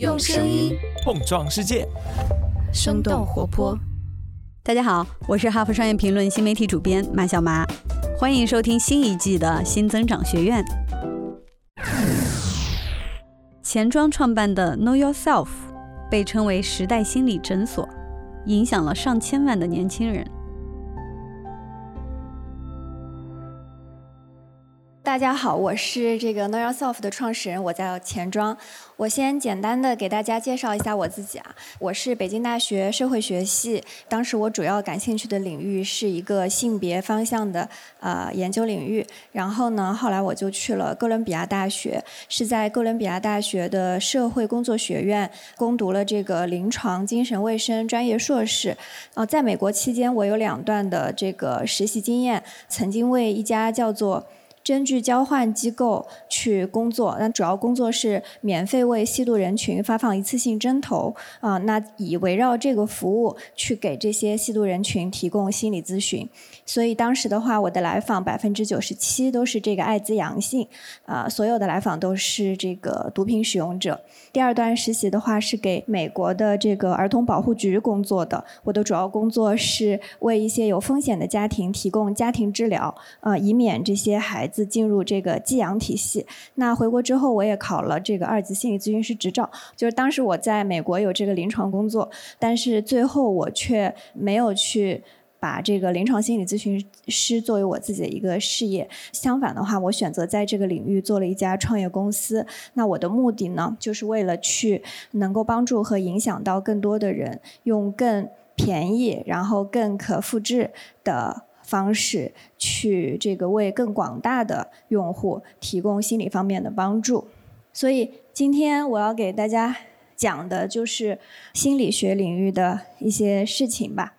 用声音碰撞世界，生动活泼。大家好，我是哈佛商业评论新媒体主编马小麻，欢迎收听新一季的新增长学院。钱庄创办的 Know Yourself 被称为时代心理诊所，影响了上千万的年轻人。大家好，我是这个 Know Yourself 的创始人，我叫钱庄。我先简单的给大家介绍一下我自己啊，我是北京大学社会学系，当时我主要感兴趣的领域是一个性别方向的呃研究领域。然后呢，后来我就去了哥伦比亚大学，是在哥伦比亚大学的社会工作学院攻读了这个临床精神卫生专业硕士。呃，在美国期间，我有两段的这个实习经验，曾经为一家叫做。针据交换机构去工作，那主要工作是免费为吸毒人群发放一次性针头啊，那以围绕这个服务去给这些吸毒人群提供心理咨询。所以当时的话，我的来访百分之九十七都是这个艾滋阳性，啊，所有的来访都是这个毒品使用者。第二段实习的话是给美国的这个儿童保护局工作的，我的主要工作是为一些有风险的家庭提供家庭治疗，呃，以免这些孩自进入这个寄养体系。那回国之后，我也考了这个二级心理咨询师执照，就是当时我在美国有这个临床工作，但是最后我却没有去。把这个临床心理咨询师作为我自己的一个事业，相反的话，我选择在这个领域做了一家创业公司。那我的目的呢，就是为了去能够帮助和影响到更多的人，用更便宜、然后更可复制的方式，去这个为更广大的用户提供心理方面的帮助。所以今天我要给大家讲的就是心理学领域的一些事情吧。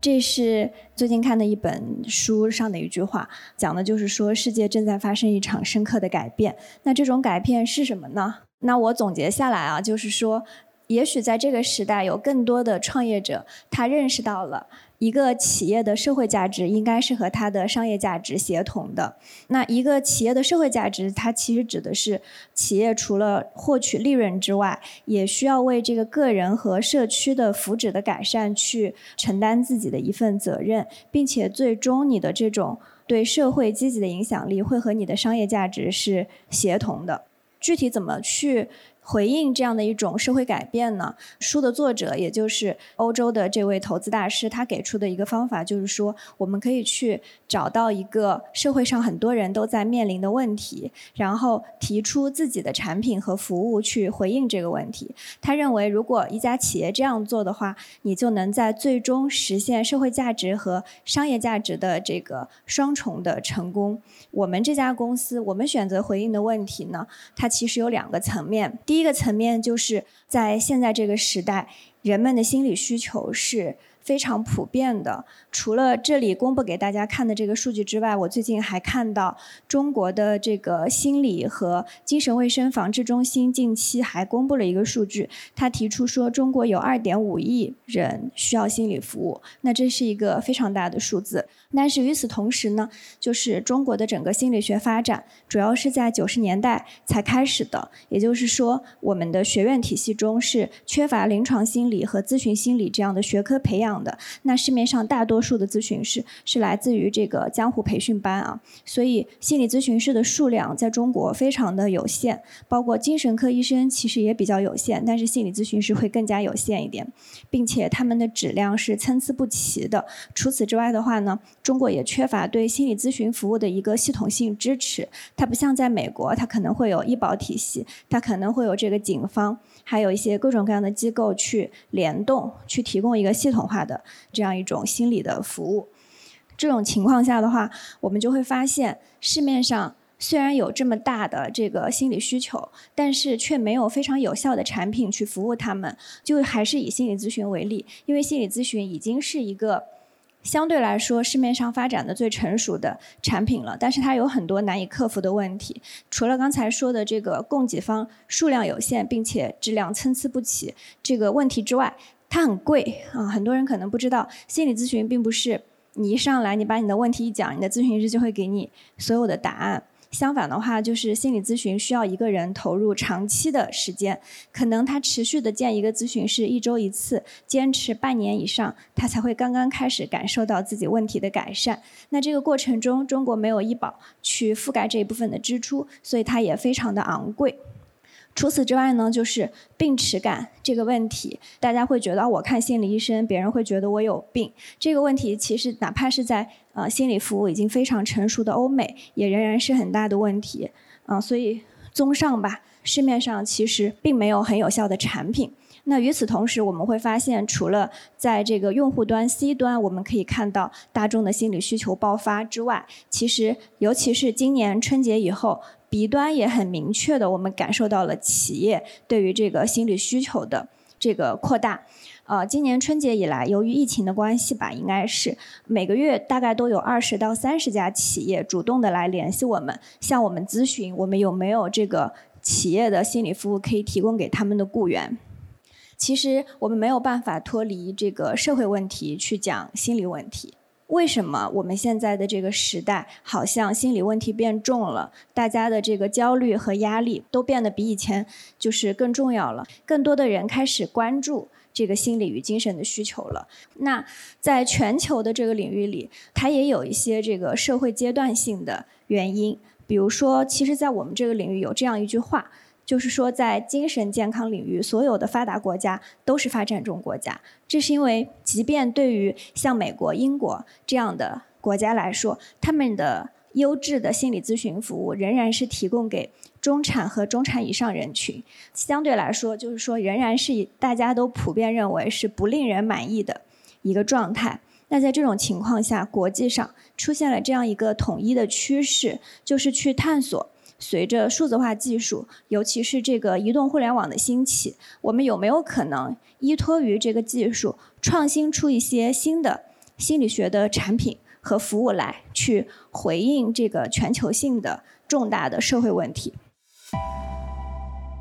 这是最近看的一本书上的一句话，讲的就是说世界正在发生一场深刻的改变。那这种改变是什么呢？那我总结下来啊，就是说，也许在这个时代，有更多的创业者他认识到了。一个企业的社会价值应该是和它的商业价值协同的。那一个企业的社会价值，它其实指的是企业除了获取利润之外，也需要为这个个人和社区的福祉的改善去承担自己的一份责任，并且最终你的这种对社会积极的影响力会和你的商业价值是协同的。具体怎么去？回应这样的一种社会改变呢？书的作者，也就是欧洲的这位投资大师，他给出的一个方法就是说，我们可以去找到一个社会上很多人都在面临的问题，然后提出自己的产品和服务去回应这个问题。他认为，如果一家企业这样做的话，你就能在最终实现社会价值和商业价值的这个双重的成功。我们这家公司，我们选择回应的问题呢，它其实有两个层面。第第一个层面就是在现在这个时代，人们的心理需求是。非常普遍的。除了这里公布给大家看的这个数据之外，我最近还看到中国的这个心理和精神卫生防治中心近期还公布了一个数据，他提出说中国有2.5亿人需要心理服务，那这是一个非常大的数字。但是与此同时呢，就是中国的整个心理学发展主要是在九十年代才开始的，也就是说我们的学院体系中是缺乏临床心理和咨询心理这样的学科培养。的那市面上大多数的咨询师是来自于这个江湖培训班啊，所以心理咨询师的数量在中国非常的有限，包括精神科医生其实也比较有限，但是心理咨询师会更加有限一点，并且他们的质量是参差不齐的。除此之外的话呢，中国也缺乏对心理咨询服务的一个系统性支持，它不像在美国，它可能会有医保体系，它可能会有这个警方，还有一些各种各样的机构去联动，去提供一个系统化。的这样一种心理的服务，这种情况下的话，我们就会发现市面上虽然有这么大的这个心理需求，但是却没有非常有效的产品去服务他们。就还是以心理咨询为例，因为心理咨询已经是一个相对来说市面上发展的最成熟的产品了，但是它有很多难以克服的问题。除了刚才说的这个供给方数量有限，并且质量参差不齐这个问题之外，它很贵啊，很多人可能不知道，心理咨询并不是你一上来，你把你的问题一讲，你的咨询师就会给你所有的答案。相反的话，就是心理咨询需要一个人投入长期的时间，可能他持续的见一个咨询师一周一次，坚持半年以上，他才会刚刚开始感受到自己问题的改善。那这个过程中，中国没有医保去覆盖这一部分的支出，所以它也非常的昂贵。除此之外呢，就是病耻感这个问题，大家会觉得我看心理医生，别人会觉得我有病。这个问题其实哪怕是在呃心理服务已经非常成熟的欧美，也仍然是很大的问题。啊，所以综上吧，市面上其实并没有很有效的产品。那与此同时，我们会发现，除了在这个用户端 C 端，我们可以看到大众的心理需求爆发之外，其实尤其是今年春节以后。B 端也很明确的，我们感受到了企业对于这个心理需求的这个扩大。呃，今年春节以来，由于疫情的关系吧，应该是每个月大概都有二十到三十家企业主动的来联系我们，向我们咨询我们有没有这个企业的心理服务可以提供给他们的雇员。其实我们没有办法脱离这个社会问题去讲心理问题。为什么我们现在的这个时代好像心理问题变重了？大家的这个焦虑和压力都变得比以前就是更重要了。更多的人开始关注这个心理与精神的需求了。那在全球的这个领域里，它也有一些这个社会阶段性的原因。比如说，其实，在我们这个领域有这样一句话。就是说，在精神健康领域，所有的发达国家都是发展中国家。这是因为，即便对于像美国、英国这样的国家来说，他们的优质的心理咨询服务仍然是提供给中产和中产以上人群。相对来说，就是说，仍然是大家都普遍认为是不令人满意的一个状态。那在这种情况下，国际上出现了这样一个统一的趋势，就是去探索。随着数字化技术，尤其是这个移动互联网的兴起，我们有没有可能依托于这个技术，创新出一些新的心理学的产品和服务来，去回应这个全球性的重大的社会问题？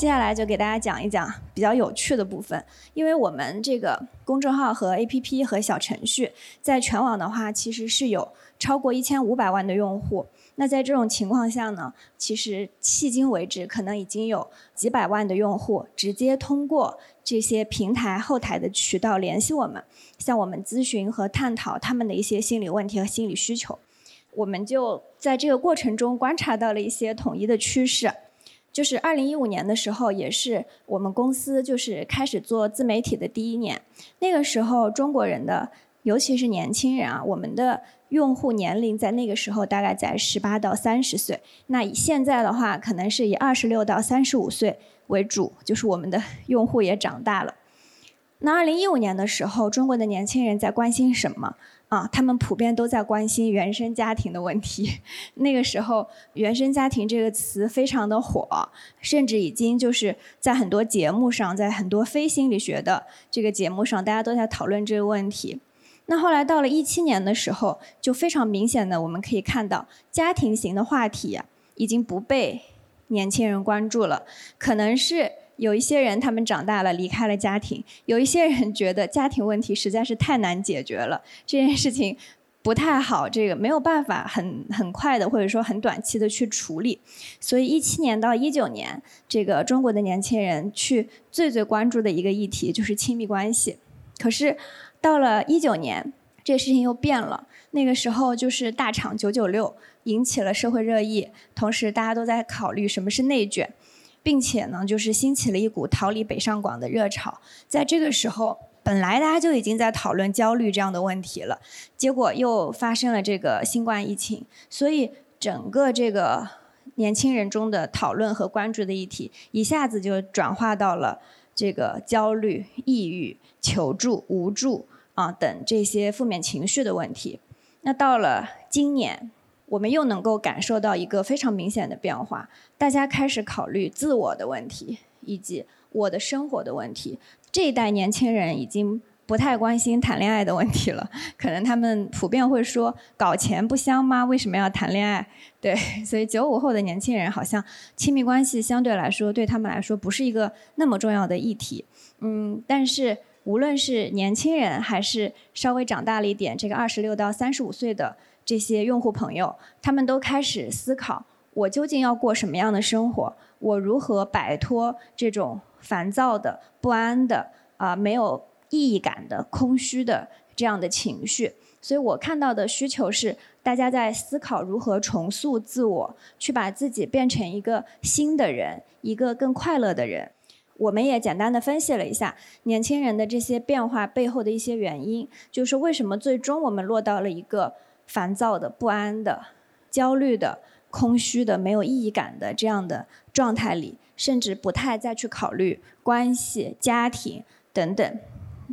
接下来就给大家讲一讲比较有趣的部分，因为我们这个公众号和 APP 和小程序在全网的话，其实是有超过一千五百万的用户。那在这种情况下呢，其实迄今为止，可能已经有几百万的用户直接通过这些平台后台的渠道联系我们，向我们咨询和探讨他们的一些心理问题和心理需求。我们就在这个过程中观察到了一些统一的趋势，就是二零一五年的时候，也是我们公司就是开始做自媒体的第一年。那个时候，中国人的尤其是年轻人啊，我们的。用户年龄在那个时候大概在十八到三十岁，那以现在的话，可能是以二十六到三十五岁为主，就是我们的 用户也长大了。那二零一五年的时候，中国的年轻人在关心什么啊？他们普遍都在关心原生家庭的问题。那个时候，原生家庭这个词非常的火，甚至已经就是在很多节目上，在很多非心理学的这个节目上，大家都在讨论这个问题。那后来到了一七年的时候，就非常明显的我们可以看到，家庭型的话题已经不被年轻人关注了。可能是有一些人他们长大了离开了家庭，有一些人觉得家庭问题实在是太难解决了，这件事情不太好，这个没有办法很很快的或者说很短期的去处理。所以一七年到一九年，这个中国的年轻人去最最关注的一个议题就是亲密关系。可是。到了一九年，这个事情又变了。那个时候就是大厂九九六引起了社会热议，同时大家都在考虑什么是内卷，并且呢，就是兴起了一股逃离北上广的热潮。在这个时候，本来大家就已经在讨论焦虑这样的问题了，结果又发生了这个新冠疫情，所以整个这个年轻人中的讨论和关注的议题，一下子就转化到了这个焦虑、抑郁。求助、无助啊等这些负面情绪的问题，那到了今年，我们又能够感受到一个非常明显的变化，大家开始考虑自我的问题以及我的生活的问题。这一代年轻人已经不太关心谈恋爱的问题了，可能他们普遍会说：“搞钱不香吗？为什么要谈恋爱？”对，所以九五后的年轻人好像亲密关系相对来说对他们来说不是一个那么重要的议题。嗯，但是。无论是年轻人还是稍微长大了一点，这个二十六到三十五岁的这些用户朋友，他们都开始思考我究竟要过什么样的生活？我如何摆脱这种烦躁的、不安的、啊没有意义感的、空虚的这样的情绪？所以我看到的需求是，大家在思考如何重塑自我，去把自己变成一个新的人，一个更快乐的人。我们也简单的分析了一下年轻人的这些变化背后的一些原因，就是为什么最终我们落到了一个烦躁的、不安的、焦虑的。空虚的、没有意义感的这样的状态里，甚至不太再去考虑关系、家庭等等。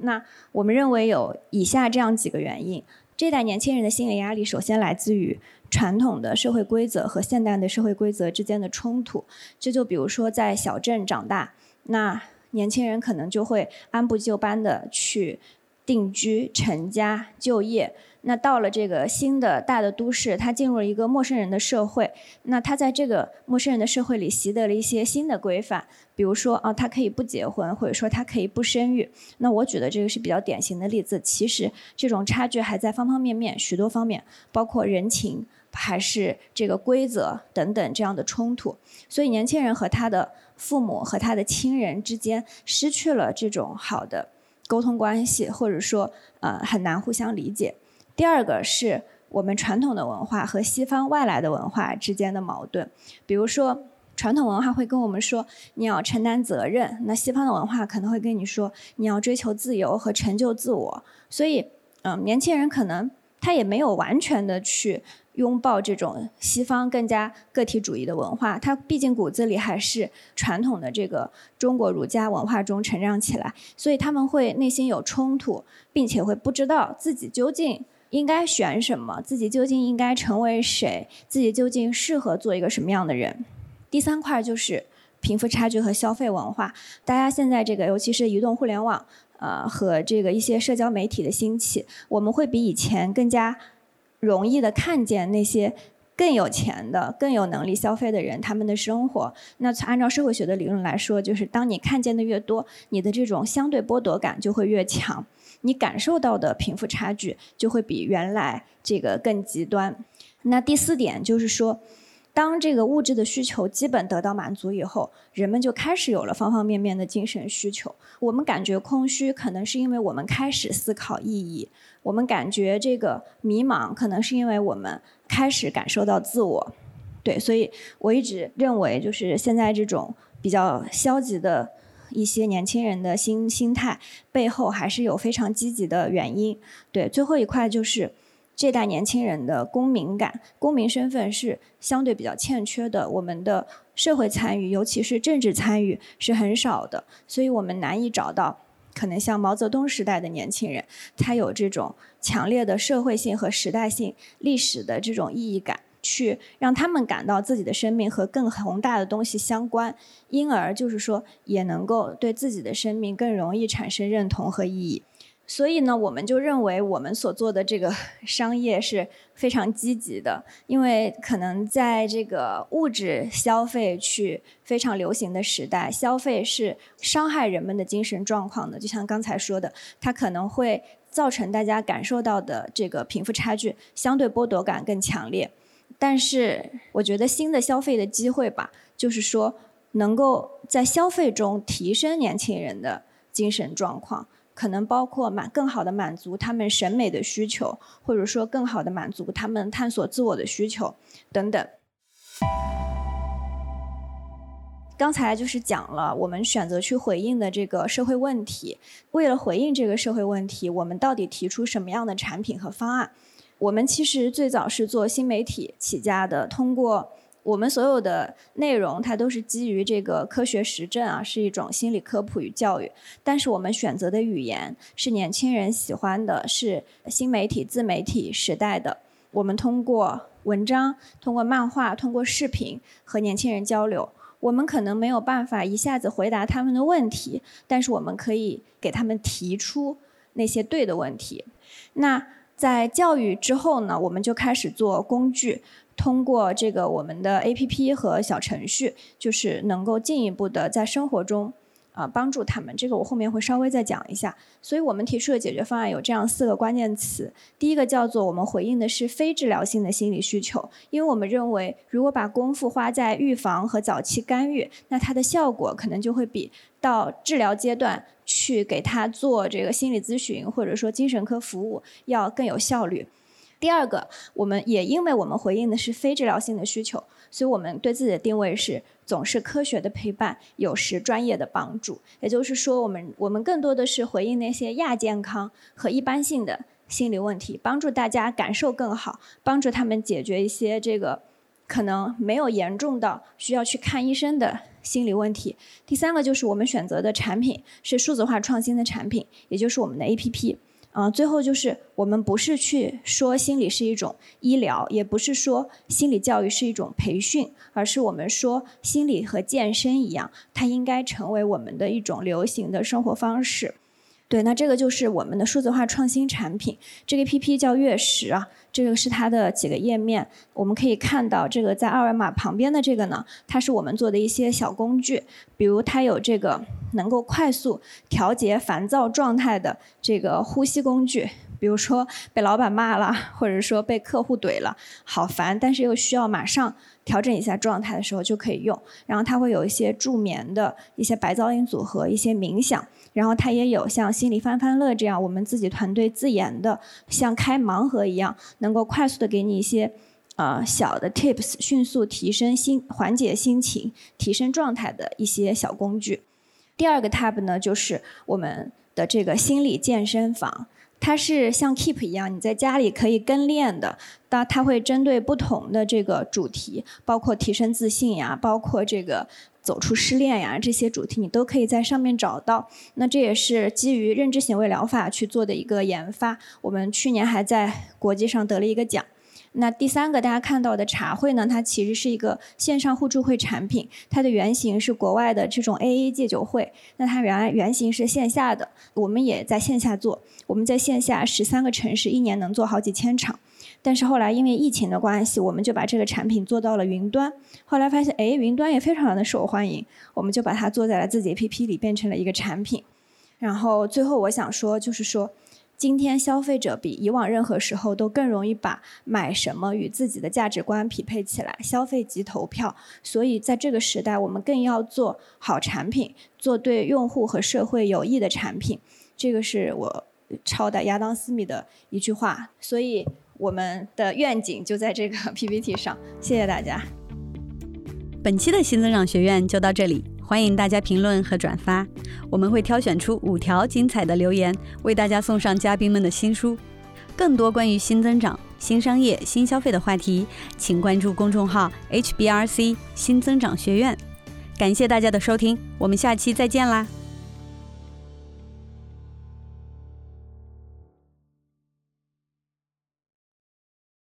那我们认为有以下这样几个原因：这代年轻人的心理压力，首先来自于传统的社会规则和现代的社会规则之间的冲突。这就比如说在小镇长大，那年轻人可能就会按部就班的去定居、成家、就业。那到了这个新的大的都市，他进入了一个陌生人的社会。那他在这个陌生人的社会里习得了一些新的规范，比如说啊，他可以不结婚，或者说他可以不生育。那我举的这个是比较典型的例子。其实这种差距还在方方面面、许多方面，包括人情还是这个规则等等这样的冲突。所以年轻人和他的父母和他的亲人之间失去了这种好的沟通关系，或者说呃很难互相理解。第二个是我们传统的文化和西方外来的文化之间的矛盾，比如说传统文化会跟我们说你要承担责任，那西方的文化可能会跟你说你要追求自由和成就自我。所以，嗯，年轻人可能他也没有完全的去拥抱这种西方更加个体主义的文化，他毕竟骨子里还是传统的这个中国儒家文化中成长起来，所以他们会内心有冲突，并且会不知道自己究竟。应该选什么？自己究竟应该成为谁？自己究竟适合做一个什么样的人？第三块就是贫富差距和消费文化。大家现在这个，尤其是移动互联网，呃，和这个一些社交媒体的兴起，我们会比以前更加容易的看见那些更有钱的、更有能力消费的人他们的生活。那按照社会学的理论来说，就是当你看见的越多，你的这种相对剥夺感就会越强。你感受到的贫富差距就会比原来这个更极端。那第四点就是说，当这个物质的需求基本得到满足以后，人们就开始有了方方面面的精神需求。我们感觉空虚，可能是因为我们开始思考意义；我们感觉这个迷茫，可能是因为我们开始感受到自我。对，所以我一直认为，就是现在这种比较消极的。一些年轻人的心心态背后还是有非常积极的原因。对，最后一块就是这代年轻人的公民感、公民身份是相对比较欠缺的。我们的社会参与，尤其是政治参与是很少的，所以我们难以找到可能像毛泽东时代的年轻人，他有这种强烈的社会性和时代性、历史的这种意义感。去让他们感到自己的生命和更宏大的东西相关，因而就是说也能够对自己的生命更容易产生认同和意义。所以呢，我们就认为我们所做的这个 商业是非常积极的，因为可能在这个物质消费去非常流行的时代，消费是伤害人们的精神状况的。就像刚才说的，它可能会造成大家感受到的这个贫富差距相对剥夺感更强烈。但是，我觉得新的消费的机会吧，就是说，能够在消费中提升年轻人的精神状况，可能包括满更好的满足他们审美的需求，或者说更好的满足他们探索自我的需求等等。刚才就是讲了我们选择去回应的这个社会问题，为了回应这个社会问题，我们到底提出什么样的产品和方案？我们其实最早是做新媒体起家的，通过我们所有的内容，它都是基于这个科学实证啊，是一种心理科普与教育。但是我们选择的语言是年轻人喜欢的，是新媒体自媒体时代的。我们通过文章、通过漫画、通过视频和年轻人交流。我们可能没有办法一下子回答他们的问题，但是我们可以给他们提出那些对的问题。那。在教育之后呢，我们就开始做工具，通过这个我们的 APP 和小程序，就是能够进一步的在生活中，啊，帮助他们。这个我后面会稍微再讲一下。所以我们提出的解决方案有这样四个关键词。第一个叫做我们回应的是非治疗性的心理需求，因为我们认为如果把功夫花在预防和早期干预，那它的效果可能就会比到治疗阶段去给他做这个心理咨询或者说精神科服务要更有效率。第二个，我们也因为我们回应的是非治疗性的需求，所以我们对自己的定位是总是科学的陪伴，有时专业的帮助。也就是说，我们我们更多的是回应那些亚健康和一般性的心理问题，帮助大家感受更好，帮助他们解决一些这个可能没有严重到需要去看医生的心理问题。第三个就是我们选择的产品是数字化创新的产品，也就是我们的 APP。嗯，最后就是我们不是去说心理是一种医疗，也不是说心理教育是一种培训，而是我们说心理和健身一样，它应该成为我们的一种流行的生活方式。对，那这个就是我们的数字化创新产品，这个 APP 叫月食啊，这个是它的几个页面，我们可以看到这个在二维码旁边的这个呢，它是我们做的一些小工具，比如它有这个能够快速调节烦躁状态的这个呼吸工具。比如说被老板骂了，或者说被客户怼了，好烦，但是又需要马上调整一下状态的时候就可以用。然后它会有一些助眠的一些白噪音组合，一些冥想。然后它也有像心理翻翻乐这样我们自己团队自研的，像开盲盒一样，能够快速的给你一些呃小的 tips，迅速提升心缓解心情、提升状态的一些小工具。第二个 tab 呢，就是我们的这个心理健身房。它是像 Keep 一样，你在家里可以跟练的。那它会针对不同的这个主题，包括提升自信呀，包括这个走出失恋呀，这些主题你都可以在上面找到。那这也是基于认知行为疗法去做的一个研发。我们去年还在国际上得了一个奖。那第三个大家看到的茶会呢，它其实是一个线上互助会产品，它的原型是国外的这种 AA 戒酒会。那它原来原型是线下的，我们也在线下做，我们在线下十三个城市一年能做好几千场，但是后来因为疫情的关系，我们就把这个产品做到了云端。后来发现，哎，云端也非常的受欢迎，我们就把它做在了自己 APP 里，变成了一个产品。然后最后我想说，就是说。今天消费者比以往任何时候都更容易把买什么与自己的价值观匹配起来，消费即投票。所以在这个时代，我们更要做好产品，做对用户和社会有益的产品。这个是我抄的亚当斯密的一句话。所以我们的愿景就在这个 PPT 上。谢谢大家。本期的新增长学院就到这里。欢迎大家评论和转发，我们会挑选出五条精彩的留言，为大家送上嘉宾们的新书。更多关于新增长、新商业、新消费的话题，请关注公众号 HBRC 新增长学院。感谢大家的收听，我们下期再见啦！